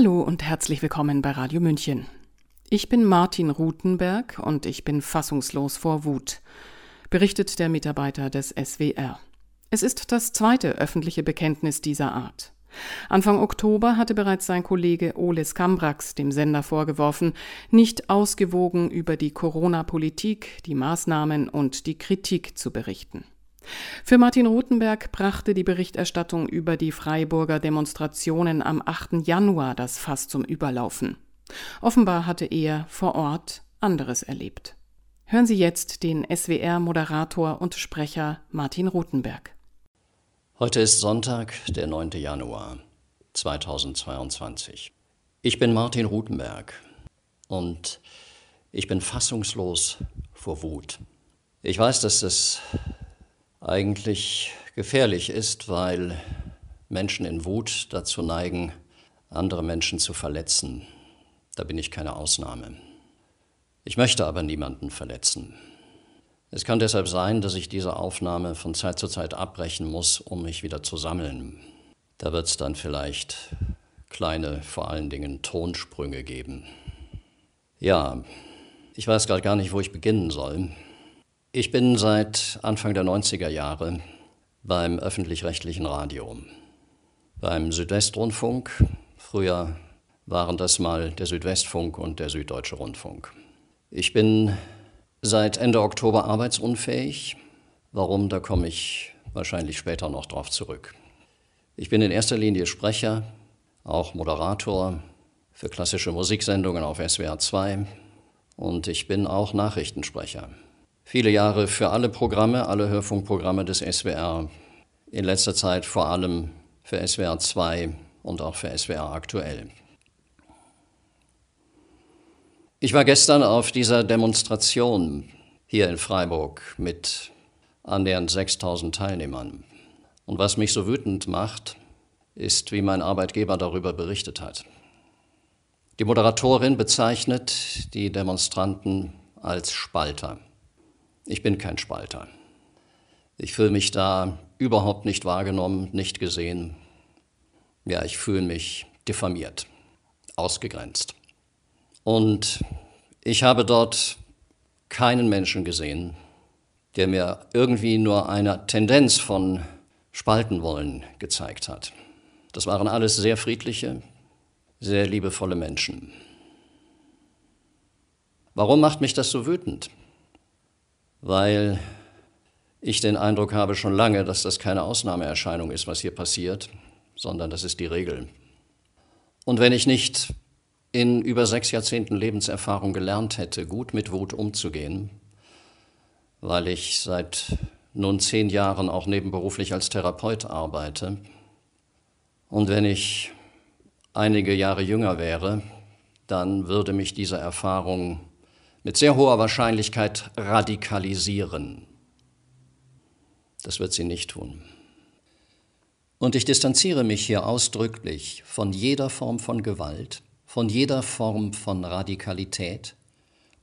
Hallo und herzlich willkommen bei Radio München. Ich bin Martin Rutenberg und ich bin fassungslos vor Wut, berichtet der Mitarbeiter des SWR. Es ist das zweite öffentliche Bekenntnis dieser Art. Anfang Oktober hatte bereits sein Kollege Oles Kambrax dem Sender vorgeworfen, nicht ausgewogen über die Corona-Politik, die Maßnahmen und die Kritik zu berichten. Für Martin Rothenberg brachte die Berichterstattung über die Freiburger Demonstrationen am 8. Januar das Fass zum Überlaufen. Offenbar hatte er vor Ort anderes erlebt. Hören Sie jetzt den SWR-Moderator und Sprecher Martin Rothenberg. Heute ist Sonntag, der 9. Januar 2022. Ich bin Martin Rutenberg und ich bin fassungslos vor Wut. Ich weiß, dass es eigentlich gefährlich ist, weil Menschen in Wut dazu neigen, andere Menschen zu verletzen. Da bin ich keine Ausnahme. Ich möchte aber niemanden verletzen. Es kann deshalb sein, dass ich diese Aufnahme von Zeit zu Zeit abbrechen muss, um mich wieder zu sammeln. Da wird es dann vielleicht kleine, vor allen Dingen Tonsprünge geben. Ja, ich weiß gerade gar nicht, wo ich beginnen soll. Ich bin seit Anfang der 90er Jahre beim öffentlich-rechtlichen Radio, beim Südwestrundfunk. Früher waren das mal der Südwestfunk und der Süddeutsche Rundfunk. Ich bin seit Ende Oktober arbeitsunfähig. Warum, da komme ich wahrscheinlich später noch drauf zurück. Ich bin in erster Linie Sprecher, auch Moderator für klassische Musiksendungen auf SWR 2 und ich bin auch Nachrichtensprecher viele Jahre für alle Programme, alle Hörfunkprogramme des SWR. In letzter Zeit vor allem für SWR 2 und auch für SWR aktuell. Ich war gestern auf dieser Demonstration hier in Freiburg mit annähernd 6000 Teilnehmern. Und was mich so wütend macht, ist, wie mein Arbeitgeber darüber berichtet hat. Die Moderatorin bezeichnet die Demonstranten als Spalter. Ich bin kein Spalter. Ich fühle mich da überhaupt nicht wahrgenommen, nicht gesehen. Ja, ich fühle mich diffamiert, ausgegrenzt. Und ich habe dort keinen Menschen gesehen, der mir irgendwie nur eine Tendenz von Spalten wollen gezeigt hat. Das waren alles sehr friedliche, sehr liebevolle Menschen. Warum macht mich das so wütend? Weil ich den Eindruck habe schon lange, dass das keine Ausnahmeerscheinung ist, was hier passiert, sondern das ist die Regel. Und wenn ich nicht in über sechs Jahrzehnten Lebenserfahrung gelernt hätte, gut mit Wut umzugehen, weil ich seit nun zehn Jahren auch nebenberuflich als Therapeut arbeite, und wenn ich einige Jahre jünger wäre, dann würde mich diese Erfahrung mit sehr hoher Wahrscheinlichkeit radikalisieren. Das wird sie nicht tun. Und ich distanziere mich hier ausdrücklich von jeder Form von Gewalt, von jeder Form von Radikalität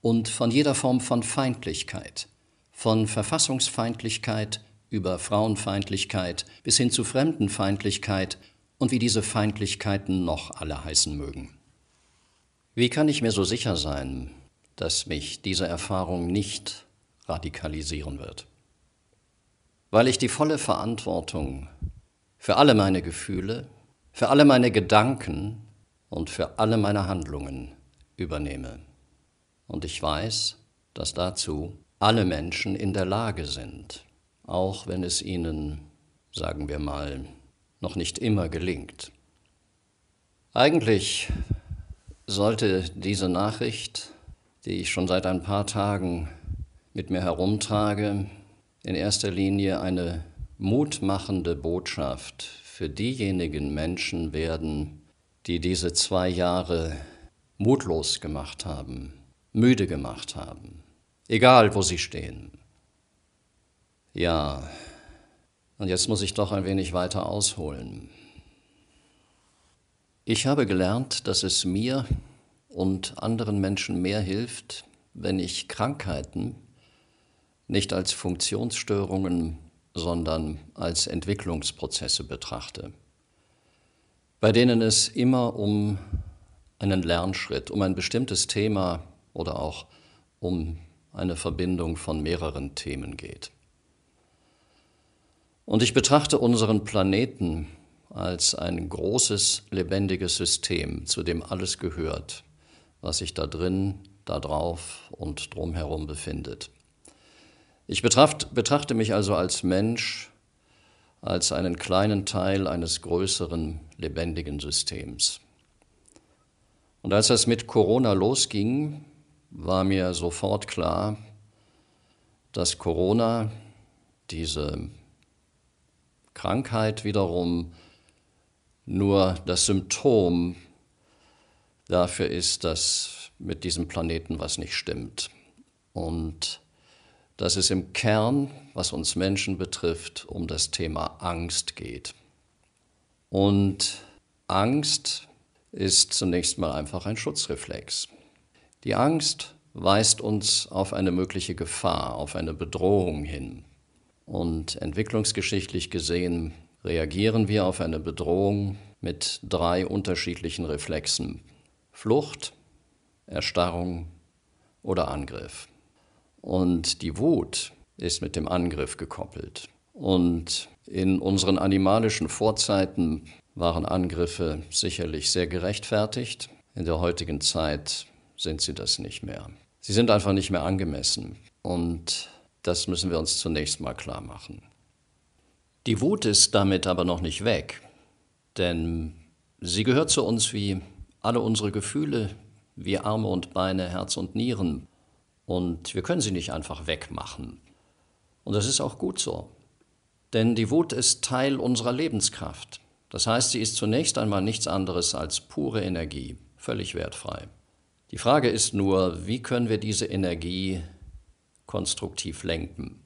und von jeder Form von Feindlichkeit, von Verfassungsfeindlichkeit über Frauenfeindlichkeit bis hin zu Fremdenfeindlichkeit und wie diese Feindlichkeiten noch alle heißen mögen. Wie kann ich mir so sicher sein, dass mich diese Erfahrung nicht radikalisieren wird. Weil ich die volle Verantwortung für alle meine Gefühle, für alle meine Gedanken und für alle meine Handlungen übernehme. Und ich weiß, dass dazu alle Menschen in der Lage sind, auch wenn es ihnen, sagen wir mal, noch nicht immer gelingt. Eigentlich sollte diese Nachricht die ich schon seit ein paar Tagen mit mir herumtrage, in erster Linie eine mutmachende Botschaft für diejenigen Menschen werden, die diese zwei Jahre mutlos gemacht haben, müde gemacht haben, egal wo sie stehen. Ja, und jetzt muss ich doch ein wenig weiter ausholen. Ich habe gelernt, dass es mir und anderen Menschen mehr hilft, wenn ich Krankheiten nicht als Funktionsstörungen, sondern als Entwicklungsprozesse betrachte, bei denen es immer um einen Lernschritt, um ein bestimmtes Thema oder auch um eine Verbindung von mehreren Themen geht. Und ich betrachte unseren Planeten als ein großes, lebendiges System, zu dem alles gehört, was sich da drin, da drauf und drumherum befindet. Ich betrachte, betrachte mich also als Mensch, als einen kleinen Teil eines größeren, lebendigen Systems. Und als das mit Corona losging, war mir sofort klar, dass Corona, diese Krankheit wiederum, nur das Symptom dafür ist, dass mit diesem Planeten was nicht stimmt. Und dass es im Kern, was uns Menschen betrifft, um das Thema Angst geht. Und Angst ist zunächst mal einfach ein Schutzreflex. Die Angst weist uns auf eine mögliche Gefahr, auf eine Bedrohung hin. Und entwicklungsgeschichtlich gesehen reagieren wir auf eine Bedrohung mit drei unterschiedlichen Reflexen. Flucht, Erstarrung oder Angriff. Und die Wut ist mit dem Angriff gekoppelt. Und in unseren animalischen Vorzeiten waren Angriffe sicherlich sehr gerechtfertigt. In der heutigen Zeit sind sie das nicht mehr. Sie sind einfach nicht mehr angemessen. Und das müssen wir uns zunächst mal klar machen. Die Wut ist damit aber noch nicht weg, denn sie gehört zu uns wie alle unsere Gefühle, wie Arme und Beine, Herz und Nieren. Und wir können sie nicht einfach wegmachen. Und das ist auch gut so. Denn die Wut ist Teil unserer Lebenskraft. Das heißt, sie ist zunächst einmal nichts anderes als pure Energie, völlig wertfrei. Die Frage ist nur, wie können wir diese Energie konstruktiv lenken?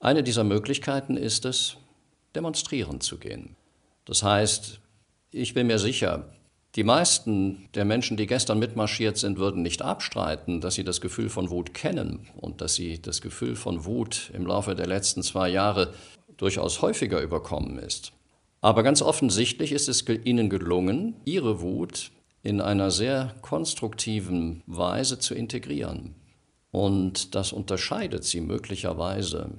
Eine dieser Möglichkeiten ist es, demonstrieren zu gehen. Das heißt, ich bin mir sicher, die meisten der Menschen, die gestern mitmarschiert sind, würden nicht abstreiten, dass sie das Gefühl von Wut kennen und dass sie das Gefühl von Wut im Laufe der letzten zwei Jahre durchaus häufiger überkommen ist. Aber ganz offensichtlich ist es ihnen gelungen, ihre Wut in einer sehr konstruktiven Weise zu integrieren. Und das unterscheidet sie möglicherweise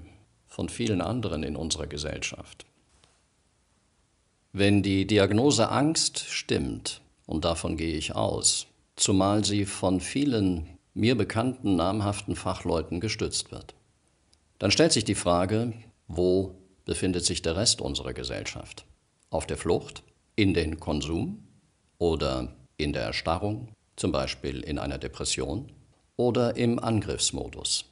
von vielen anderen in unserer Gesellschaft. Wenn die Diagnose Angst stimmt, und davon gehe ich aus, zumal sie von vielen mir bekannten namhaften Fachleuten gestützt wird, dann stellt sich die Frage, wo befindet sich der Rest unserer Gesellschaft? Auf der Flucht, in den Konsum oder in der Erstarrung, zum Beispiel in einer Depression oder im Angriffsmodus?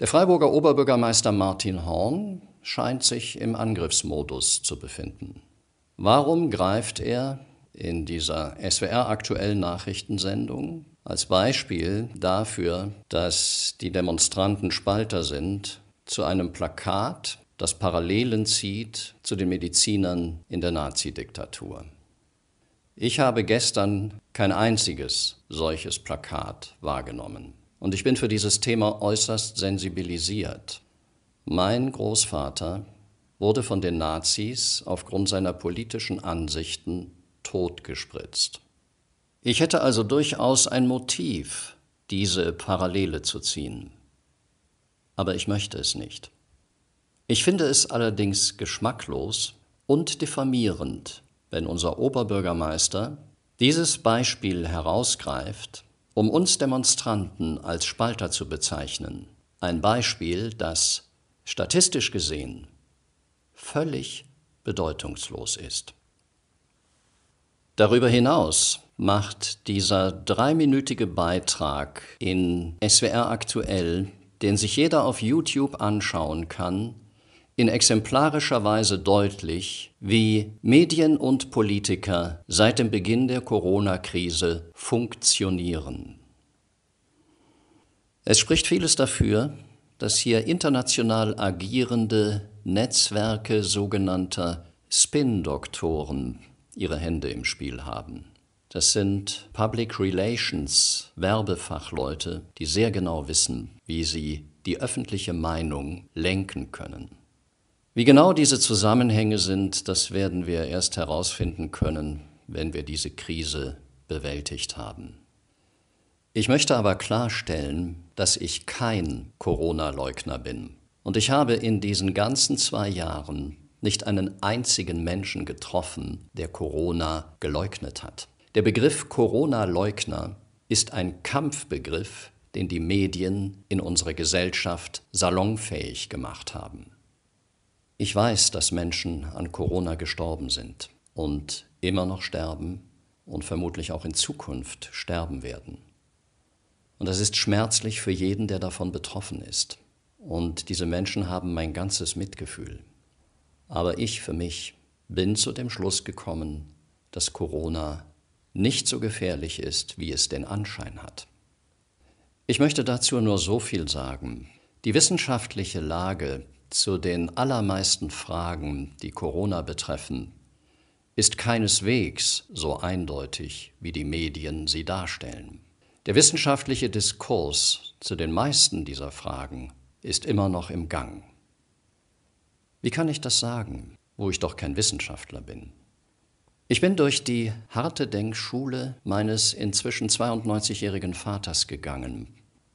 Der Freiburger Oberbürgermeister Martin Horn scheint sich im Angriffsmodus zu befinden. Warum greift er in dieser SWR aktuellen Nachrichtensendung als Beispiel dafür, dass die Demonstranten Spalter sind, zu einem Plakat, das Parallelen zieht zu den Medizinern in der Nazidiktatur? Ich habe gestern kein einziges solches Plakat wahrgenommen. Und ich bin für dieses Thema äußerst sensibilisiert. Mein Großvater wurde von den Nazis aufgrund seiner politischen Ansichten totgespritzt. Ich hätte also durchaus ein Motiv, diese Parallele zu ziehen. Aber ich möchte es nicht. Ich finde es allerdings geschmacklos und diffamierend, wenn unser Oberbürgermeister dieses Beispiel herausgreift um uns Demonstranten als Spalter zu bezeichnen, ein Beispiel, das statistisch gesehen völlig bedeutungslos ist. Darüber hinaus macht dieser dreiminütige Beitrag in SWR aktuell, den sich jeder auf YouTube anschauen kann, in exemplarischer Weise deutlich, wie Medien und Politiker seit dem Beginn der Corona-Krise funktionieren. Es spricht vieles dafür, dass hier international agierende Netzwerke sogenannter Spin-Doktoren ihre Hände im Spiel haben. Das sind Public Relations Werbefachleute, die sehr genau wissen, wie sie die öffentliche Meinung lenken können. Wie genau diese Zusammenhänge sind, das werden wir erst herausfinden können, wenn wir diese Krise bewältigt haben. Ich möchte aber klarstellen, dass ich kein Corona-Leugner bin. Und ich habe in diesen ganzen zwei Jahren nicht einen einzigen Menschen getroffen, der Corona geleugnet hat. Der Begriff Corona-Leugner ist ein Kampfbegriff, den die Medien in unserer Gesellschaft salonfähig gemacht haben. Ich weiß, dass Menschen an Corona gestorben sind und immer noch sterben und vermutlich auch in Zukunft sterben werden. Und das ist schmerzlich für jeden, der davon betroffen ist. Und diese Menschen haben mein ganzes Mitgefühl. Aber ich für mich bin zu dem Schluss gekommen, dass Corona nicht so gefährlich ist, wie es den Anschein hat. Ich möchte dazu nur so viel sagen. Die wissenschaftliche Lage zu den allermeisten Fragen, die Corona betreffen, ist keineswegs so eindeutig, wie die Medien sie darstellen. Der wissenschaftliche Diskurs zu den meisten dieser Fragen ist immer noch im Gang. Wie kann ich das sagen, wo ich doch kein Wissenschaftler bin? Ich bin durch die harte Denkschule meines inzwischen 92-jährigen Vaters gegangen,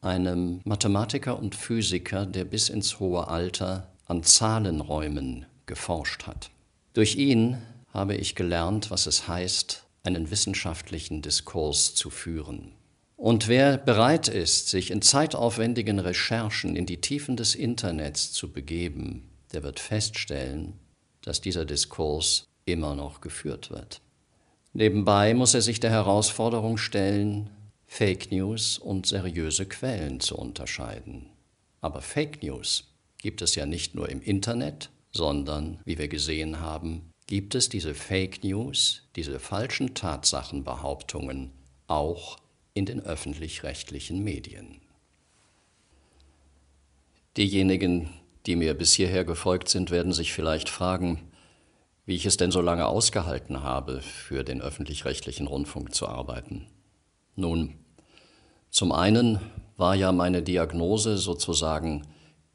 einem Mathematiker und Physiker, der bis ins hohe Alter an Zahlenräumen geforscht hat. Durch ihn habe ich gelernt, was es heißt, einen wissenschaftlichen Diskurs zu führen. Und wer bereit ist, sich in zeitaufwendigen Recherchen in die Tiefen des Internets zu begeben, der wird feststellen, dass dieser Diskurs immer noch geführt wird. Nebenbei muss er sich der Herausforderung stellen, Fake News und seriöse Quellen zu unterscheiden. Aber Fake News gibt es ja nicht nur im Internet, sondern, wie wir gesehen haben, gibt es diese Fake News, diese falschen Tatsachenbehauptungen auch in den öffentlich-rechtlichen Medien. Diejenigen, die mir bis hierher gefolgt sind, werden sich vielleicht fragen, wie ich es denn so lange ausgehalten habe, für den öffentlich-rechtlichen Rundfunk zu arbeiten. Nun, zum einen war ja meine Diagnose sozusagen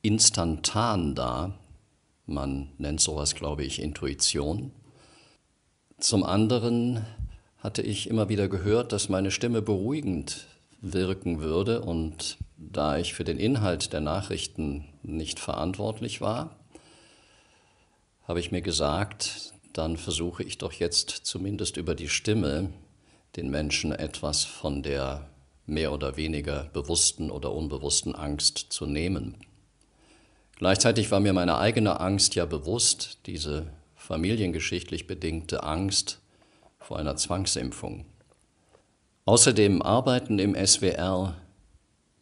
instantan da, man nennt sowas, glaube ich, Intuition. Zum anderen hatte ich immer wieder gehört, dass meine Stimme beruhigend wirken würde und da ich für den Inhalt der Nachrichten nicht verantwortlich war, habe ich mir gesagt, dann versuche ich doch jetzt zumindest über die Stimme den Menschen etwas von der mehr oder weniger bewussten oder unbewussten Angst zu nehmen. Gleichzeitig war mir meine eigene Angst ja bewusst, diese familiengeschichtlich bedingte Angst vor einer Zwangsimpfung. Außerdem arbeiten im SWR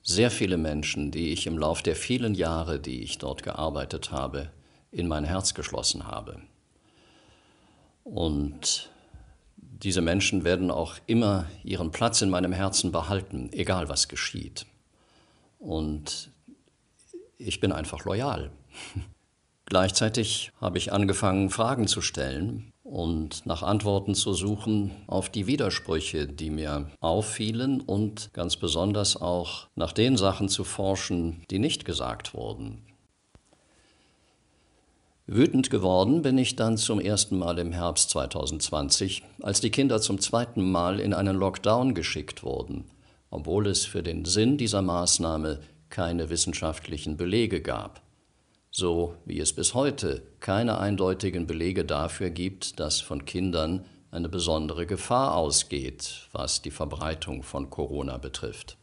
sehr viele Menschen, die ich im Lauf der vielen Jahre, die ich dort gearbeitet habe, in mein Herz geschlossen habe. Und diese Menschen werden auch immer ihren Platz in meinem Herzen behalten, egal was geschieht. Und ich bin einfach loyal. Gleichzeitig habe ich angefangen, Fragen zu stellen und nach Antworten zu suchen auf die Widersprüche, die mir auffielen und ganz besonders auch nach den Sachen zu forschen, die nicht gesagt wurden. Wütend geworden bin ich dann zum ersten Mal im Herbst 2020, als die Kinder zum zweiten Mal in einen Lockdown geschickt wurden, obwohl es für den Sinn dieser Maßnahme keine wissenschaftlichen Belege gab so wie es bis heute keine eindeutigen Belege dafür gibt, dass von Kindern eine besondere Gefahr ausgeht, was die Verbreitung von Corona betrifft.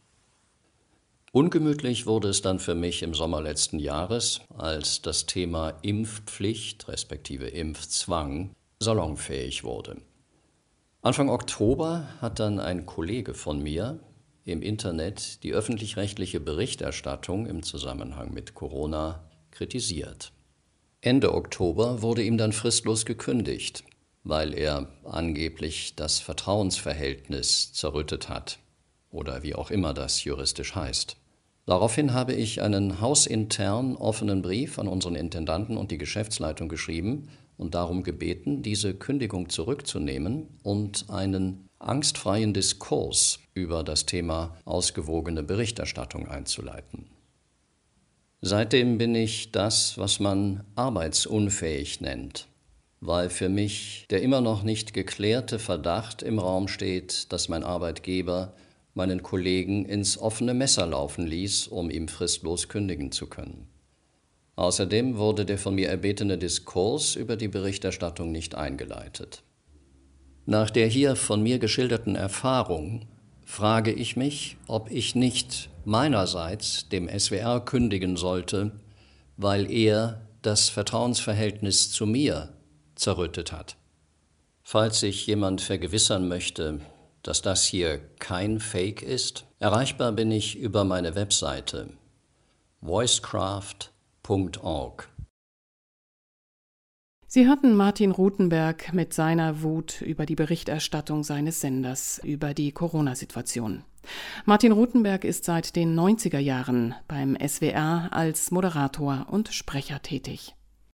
Ungemütlich wurde es dann für mich im Sommer letzten Jahres, als das Thema Impfpflicht respektive Impfzwang salonfähig wurde. Anfang Oktober hat dann ein Kollege von mir im Internet die öffentlich-rechtliche Berichterstattung im Zusammenhang mit Corona kritisiert. Ende Oktober wurde ihm dann fristlos gekündigt, weil er angeblich das Vertrauensverhältnis zerrüttet hat oder wie auch immer das juristisch heißt. Daraufhin habe ich einen hausintern offenen Brief an unseren Intendanten und die Geschäftsleitung geschrieben und darum gebeten, diese Kündigung zurückzunehmen und einen angstfreien Diskurs über das Thema ausgewogene Berichterstattung einzuleiten. Seitdem bin ich das, was man arbeitsunfähig nennt. weil für mich der immer noch nicht geklärte Verdacht im Raum steht, dass mein Arbeitgeber meinen Kollegen ins offene Messer laufen ließ, um ihm fristlos kündigen zu können. Außerdem wurde der von mir erbetene Diskurs über die Berichterstattung nicht eingeleitet. Nach der hier von mir geschilderten Erfahrung frage ich mich, ob ich nicht meinerseits dem SWR kündigen sollte, weil er das Vertrauensverhältnis zu mir zerrüttet hat. Falls sich jemand vergewissern möchte, dass das hier kein Fake ist, erreichbar bin ich über meine Webseite voicecraft.org. Sie hörten Martin Rutenberg mit seiner Wut über die Berichterstattung seines Senders über die Corona-Situation. Martin Rutenberg ist seit den 90er Jahren beim SWR als Moderator und Sprecher tätig.